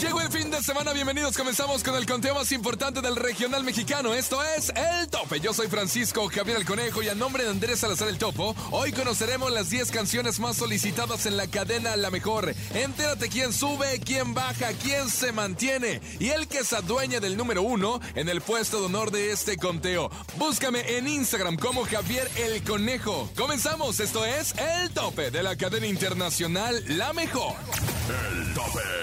Llegó el fin de semana, bienvenidos. Comenzamos con el conteo más importante del regional mexicano. Esto es El Tope. Yo soy Francisco Javier el Conejo y a nombre de Andrés Salazar el Topo, hoy conoceremos las 10 canciones más solicitadas en la cadena La Mejor. Entérate quién sube, quién baja, quién se mantiene y el que se adueña del número uno en el puesto de honor de este conteo. Búscame en Instagram como Javier el Conejo. Comenzamos, esto es El Tope de la cadena internacional La Mejor. El Tope.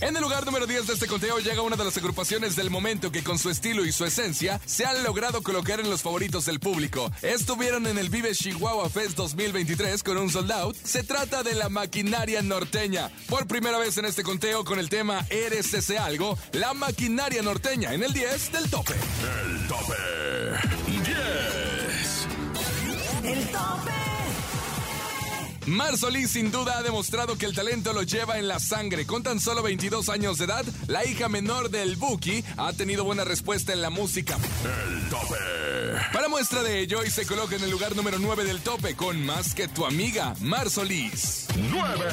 En el lugar número 10 de este conteo llega una de las agrupaciones del momento que con su estilo y su esencia se han logrado colocar en los favoritos del público. Estuvieron en el Vive Chihuahua Fest 2023 con un sold out. Se trata de la maquinaria norteña. Por primera vez en este conteo con el tema Eres ese algo, la maquinaria norteña en el 10 del tope. El Tope. 10. El tope. Mar Solís sin duda ha demostrado que el talento lo lleva en la sangre. Con tan solo 22 años de edad, la hija menor del Buki ha tenido buena respuesta en la música. El Tope. Para muestra de ello, y se coloca en el lugar número 9 del tope con Más que tu amiga, Mar Solís. 9.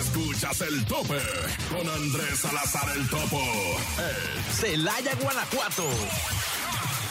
Escuchas el tope con Andrés Salazar el Topo. El Celaya, Guanajuato.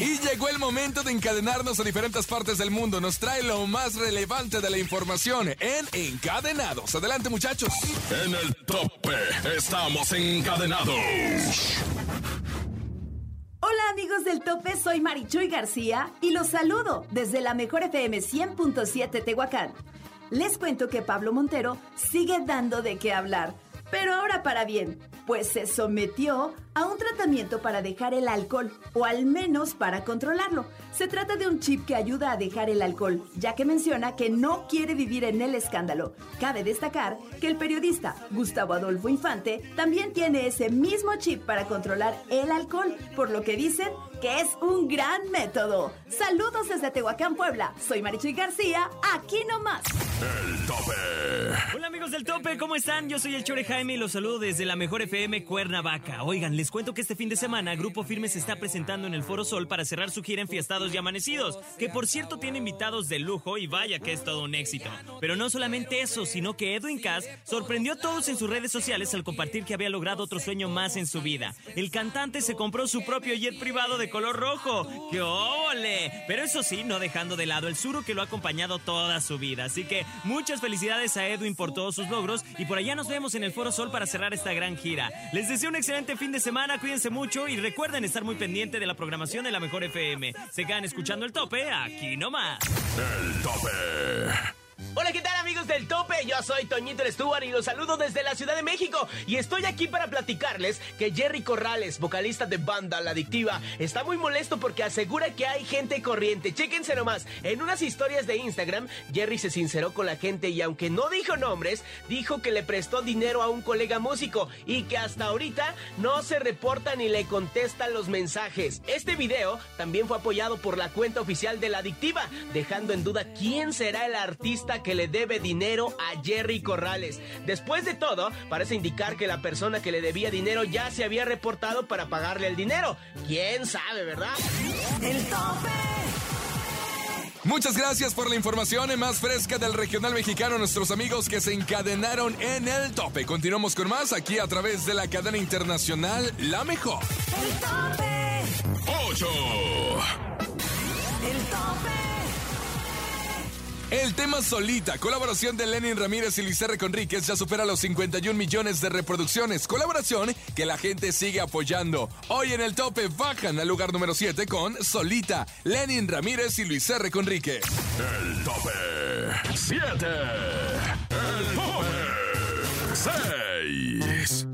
Y llegó el momento de encadenarnos a diferentes partes del mundo. Nos trae lo más relevante de la información en Encadenados. Adelante, muchachos. En el tope estamos encadenados. Hola amigos del tope, soy Marichuy García y los saludo desde la mejor FM 100.7 Tehuacán. Les cuento que Pablo Montero sigue dando de qué hablar, pero ahora para bien, pues se sometió a un tratamiento para dejar el alcohol, o al menos para controlarlo. Se trata de un chip que ayuda a dejar el alcohol, ya que menciona que no quiere vivir en el escándalo. Cabe destacar que el periodista Gustavo Adolfo Infante también tiene ese mismo chip para controlar el alcohol, por lo que dicen que es un gran método. Saludos desde Tehuacán, Puebla. Soy Marichuy García, aquí nomás. El tope. Hola amigos del tope, ¿cómo están? Yo soy el Chore Jaime y los saludo desde la mejor FM Cuernavaca. Oigan, les cuento que este fin de semana Grupo Firme se está presentando en el Foro Sol para cerrar su gira Enfiestados y Amanecidos, que por cierto tiene invitados de lujo y vaya que es todo un éxito. Pero no solamente eso, sino que Edwin Cass sorprendió a todos en sus redes sociales al compartir que había logrado otro sueño más en su vida. El cantante se compró su propio jet privado de color rojo. ¡Qué Pero eso sí, no dejando de lado el suro que lo ha acompañado toda su vida. Así que muchas felicidades a Edwin por todos sus logros y por allá nos vemos en el Foro Sol para cerrar esta gran gira. Les deseo un excelente fin de semana, cuídense mucho y recuerden estar muy pendiente de la programación de la Mejor FM. Se quedan escuchando el tope aquí nomás. El tope. Hola, ¿qué tal amigos del tope? Yo soy Toñito Stuart y los saludo desde la Ciudad de México y estoy aquí para platicarles que Jerry Corrales, vocalista de banda La Adictiva, está muy molesto porque asegura que hay gente corriente. Chéquense nomás, en unas historias de Instagram, Jerry se sinceró con la gente y aunque no dijo nombres, dijo que le prestó dinero a un colega músico y que hasta ahorita no se reporta ni le contestan los mensajes. Este video también fue apoyado por la cuenta oficial de La Adictiva, dejando en duda quién será el artista que le debe dinero a Jerry Corrales. Después de todo, parece indicar que la persona que le debía dinero ya se había reportado para pagarle el dinero. ¿Quién sabe, verdad? El tope. Muchas gracias por la información más fresca del regional mexicano, nuestros amigos que se encadenaron en el tope. Continuamos con más aquí a través de la cadena internacional La Mejor. El tope. 8. El tope. El tema Solita, colaboración de Lenin Ramírez y R. Conríquez, ya supera los 51 millones de reproducciones. Colaboración que la gente sigue apoyando. Hoy en el tope bajan al lugar número 7 con Solita, Lenin Ramírez y R. Conríquez. El tope 7. El tope 6.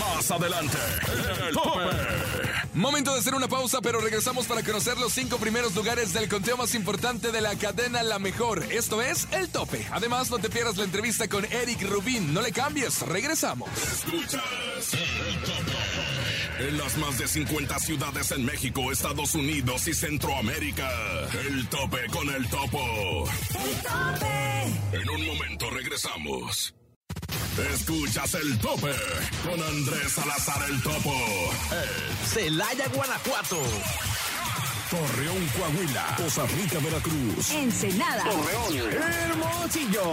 Más adelante, el tope. Momento de hacer una pausa, pero regresamos para conocer los cinco primeros lugares del conteo más importante de la cadena La Mejor. Esto es El Tope. Además, no te pierdas la entrevista con Eric Rubín. No le cambies, regresamos. Escuchas el tope. En las más de 50 ciudades en México, Estados Unidos y Centroamérica. El tope con el topo. El tope. En un momento regresamos. Escuchas el tope con Andrés Salazar el Topo. Celaya, Guanajuato. Torreón, Coahuila. Poza Rica, Veracruz. Ensenada. Hermosillo.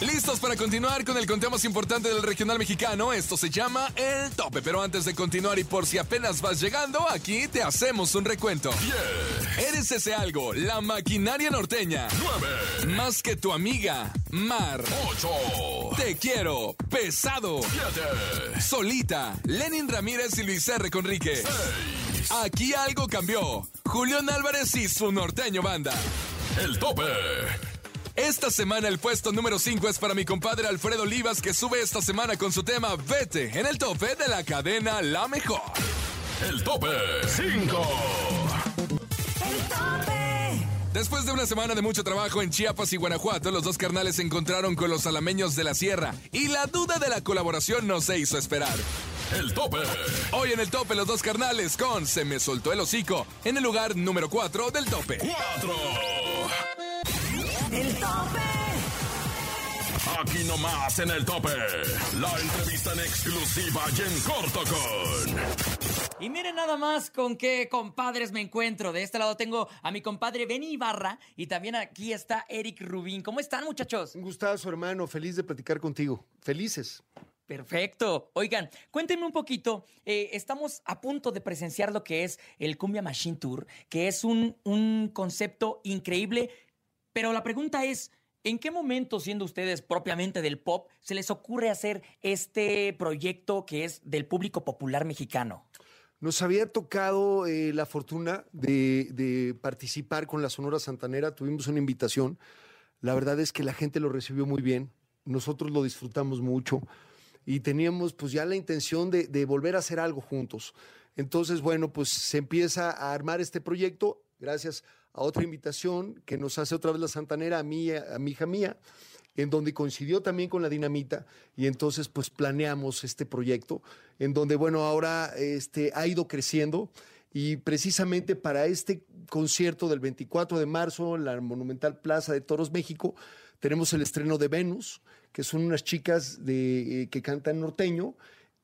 ¿Listos para continuar con el conteo más importante del regional mexicano? Esto se llama El Tope. Pero antes de continuar y por si apenas vas llegando, aquí te hacemos un recuento. Eres ese algo, la maquinaria norteña. 9. Más que tu amiga, Mar. 8. Te quiero, pesado. 7. Solita, Lenin Ramírez y Luis R. Conrique. Aquí algo cambió. Julián Álvarez y su norteño banda. El tope. Esta semana el puesto número 5 es para mi compadre Alfredo Olivas que sube esta semana con su tema Vete en el tope de la cadena La Mejor. El tope 5. El tope. Después de una semana de mucho trabajo en Chiapas y Guanajuato, los dos carnales se encontraron con los alameños de la sierra y la duda de la colaboración no se hizo esperar. El tope. Hoy en el tope los dos carnales con Se me soltó el hocico en el lugar número 4 del tope. 4. Tope. Aquí nomás en el tope. La entrevista en exclusiva y en corto con. Y miren nada más con qué compadres me encuentro. De este lado tengo a mi compadre Benny Ibarra y también aquí está Eric Rubín. ¿Cómo están, muchachos? Un gustazo, hermano. Feliz de platicar contigo. Felices. Perfecto. Oigan, cuéntenme un poquito. eh, estamos a punto de presenciar lo que es el Cumbia Machine Tour, que es un, un concepto increíble. Pero la pregunta es, ¿en qué momento, siendo ustedes propiamente del pop, se les ocurre hacer este proyecto que es del público popular mexicano? Nos había tocado eh, la fortuna de, participar con la Sonora Santanera. Tuvimos una invitación. La verdad es que la gente lo recibió muy bien. Nosotros lo disfrutamos mucho y teníamos pues ya la intención de, de volver a hacer algo juntos. Entonces, bueno, pues se empieza a armar este proyecto gracias a otra invitación que nos hace otra vez la Santanera a mí, a, mi hija mía, en donde coincidió también con la dinamita y entonces pues planeamos este proyecto en donde bueno ahora este ha ido creciendo y precisamente para este concierto del 24 de marzo en la Monumental Plaza de Toros México tenemos el estreno de Venus que son unas chicas de, eh, que cantan norteño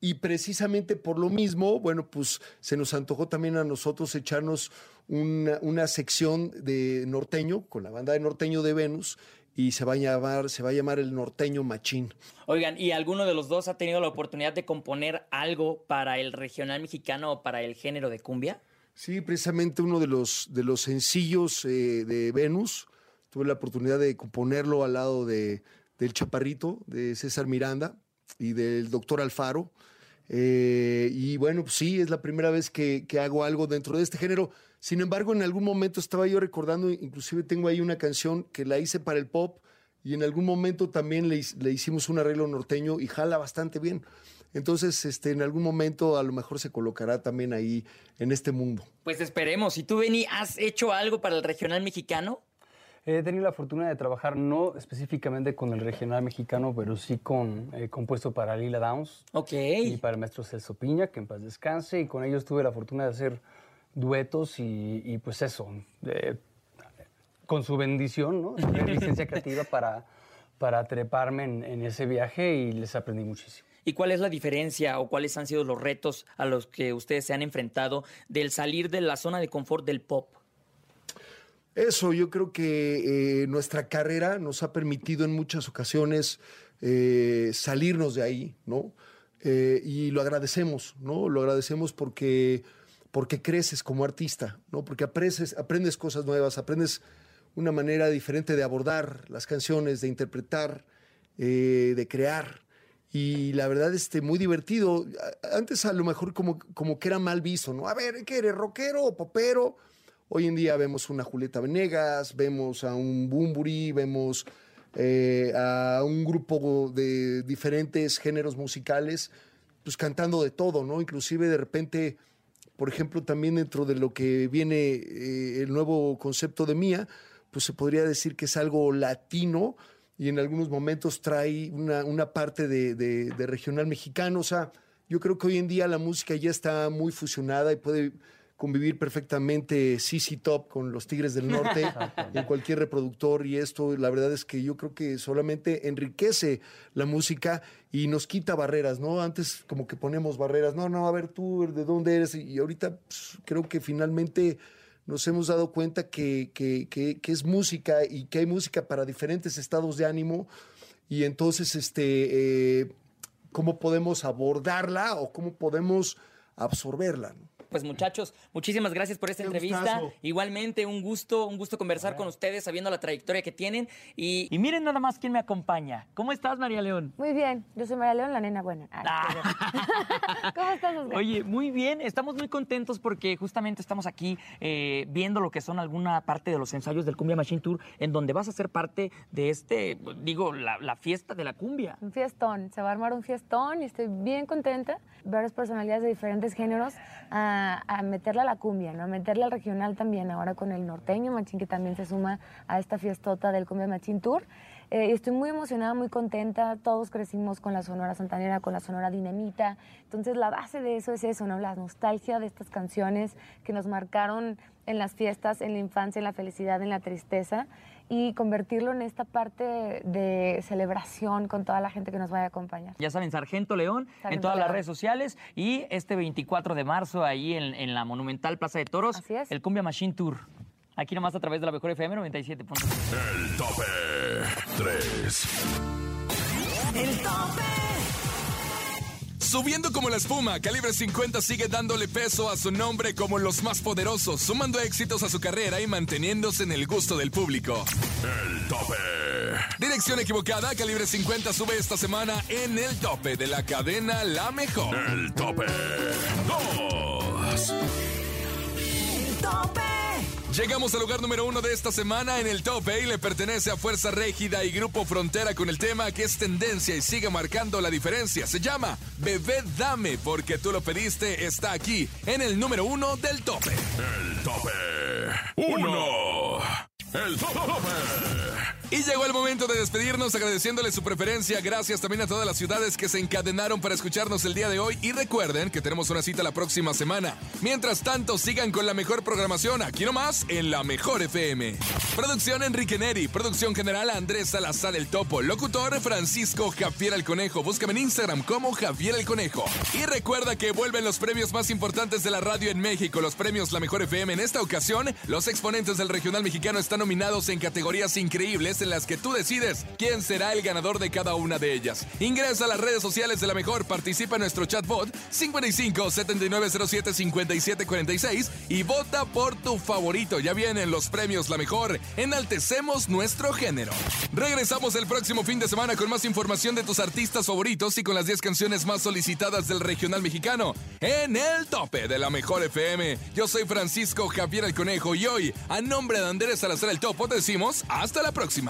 y precisamente por lo mismo, bueno, pues se nos antojó también a nosotros echarnos una, una sección de norteño con la banda de norteño de Venus y se va a llamar, se va a llamar el norteño machín. Oigan, ¿y alguno de los dos ha tenido la oportunidad de componer algo para el regional mexicano o para el género de cumbia? Sí, precisamente uno de los, de los sencillos eh, de Venus. Tuve la oportunidad de componerlo al lado de, del Chaparrito, de César Miranda y del doctor Alfaro. Eh, y bueno, pues sí, es la primera vez que, que hago algo dentro de este género. Sin embargo, en algún momento estaba yo recordando, inclusive tengo ahí una canción que la hice para el pop y en algún momento también le, le hicimos un arreglo norteño y jala bastante bien. Entonces, este, en algún momento a lo mejor se colocará también ahí en este mundo. Pues esperemos. ¿Y tú, Benny, has hecho algo para el regional mexicano? He tenido la fortuna de trabajar no específicamente con el regional mexicano, pero sí con eh, compuesto para Lila Downs Ok. y para el maestro Celso Piña, que en paz descanse, y con ellos tuve la fortuna de hacer duetos y, y, pues eso, eh, con su bendición, ¿no? Tener licencia creativa para, para treparme en, en ese viaje y les aprendí muchísimo. y cuál es la diferencia o cuáles han sido los retos a los que ustedes se han enfrentado del salir de la zona de confort del pop. Eso, yo creo que eh, nuestra carrera nos ha permitido en muchas ocasiones eh, salirnos de ahí, ¿no? Eh, y lo agradecemos, ¿no? Lo agradecemos porque, porque creces como artista, ¿no? Porque aprendes, aprendes cosas nuevas, aprendes una manera diferente de abordar las canciones, de interpretar, de crear. Y la verdad, este, muy divertido. Antes a lo mejor como, como que era mal visto, ¿no? A ver, ¿qué eres? ¿Rockero o popero? Hoy en día vemos una Julieta Venegas, vemos a un Bumburi, vemos eh, a un grupo de diferentes géneros musicales, pues cantando de todo, ¿no? Inclusive de repente, por ejemplo, también dentro de lo que viene eh, el nuevo concepto de Mía, pues se podría decir que es algo latino y en algunos momentos trae una, parte de, de regional mexicano. O sea, yo creo que hoy en día la música ya está muy fusionada y puede convivir perfectamente CC Top con los Tigres del Norte en cualquier reproductor y esto la verdad es que yo creo que solamente enriquece la música y nos quita barreras, ¿no? Antes como que ponemos barreras, no, no, a ver tú de dónde eres y ahorita pues, creo que finalmente nos hemos dado cuenta que, que, es música y que hay música para diferentes estados de ánimo y entonces este, eh, cómo podemos abordarla o cómo podemos absorberla. ¿no? Pues muchachos, muchísimas gracias por esta entrevista. Igualmente, un gusto, un gusto conversar con ustedes, sabiendo la trayectoria que tienen. Y, miren nada más quién me acompaña. ¿Cómo estás, María León? Muy bien, yo soy María León, la nena buena. Ah. ¿Cómo estás, Oscar? Oye, muy bien, estamos muy contentos porque justamente estamos aquí eh, viendo lo que son alguna parte de los ensayos del Cumbia Machine Tour, en donde vas a ser parte de este, digo, la, fiesta de la cumbia. Un fiestón, se va a armar un fiestón y estoy bien contenta. Varias personalidades de diferentes géneros. Ah, a, meterle a la cumbia, ¿no? A meterle al regional también, ahora con el norteño machín que también se suma a esta fiestota del Cumbia Machín Tour. Eh, estoy muy emocionada, muy contenta. Todos crecimos con la Sonora Santanera, con la Sonora Dinamita. Entonces, la base de eso es eso, ¿no? La nostalgia de estas canciones que nos marcaron en las fiestas, en la infancia, en la felicidad, en la tristeza y convertirlo en esta parte de celebración con toda la gente que nos vaya a acompañar. Ya saben, Sargento León en todas las redes sociales y este 24 de marzo ahí en, la Monumental Plaza de Toros, el Cumbia Machine Tour. Aquí nomás a través de la mejor FM 97. El tope 3. El tope. Subiendo como la espuma, Calibre 50 sigue dándole peso a su nombre como los más poderosos, sumando éxitos a su carrera y manteniéndose en el gusto del público. El tope. Dirección equivocada, Calibre 50 sube esta semana en el tope de la cadena La Mejor. El tope 2. El tope. Llegamos al lugar número uno de esta semana en el tope y le pertenece a Fuerza Régida y Grupo Frontera con el tema que es tendencia y sigue marcando la diferencia. Se llama Bebé Dame porque tú lo pediste. Está aquí en el número uno del tope. El tope uno. El tope. Y llegó el momento de despedirnos agradeciéndole su preferencia. Gracias también a todas las ciudades que se encadenaron para escucharnos el día de hoy. Y recuerden que tenemos una cita la próxima semana. Mientras tanto, sigan con la mejor programación aquí nomás en la Mejor FM. Producción Enrique Neri. Producción general Andrés Salazar el Topo. Locutor Francisco Javier el Conejo. Búscame en Instagram como Javier el Conejo. Y recuerda que vuelven los premios más importantes de la radio en México. Los premios La Mejor FM. En esta ocasión, los exponentes del regional mexicano están nominados en categorías increíbles en las que tú decides quién será el ganador de cada una de ellas. Ingresa a las redes sociales de la mejor, participa en nuestro chatbot 55 7907 5746 y vota por tu favorito. Ya vienen los premios La Mejor. Enaltecemos nuestro género. Regresamos el próximo fin de semana con más información de tus artistas favoritos y con las 10 canciones más solicitadas del regional mexicano en el tope de la Mejor FM. Yo soy Francisco Javier el Conejo y hoy, a nombre de Andrés Salazar el Topo, decimos hasta la próxima.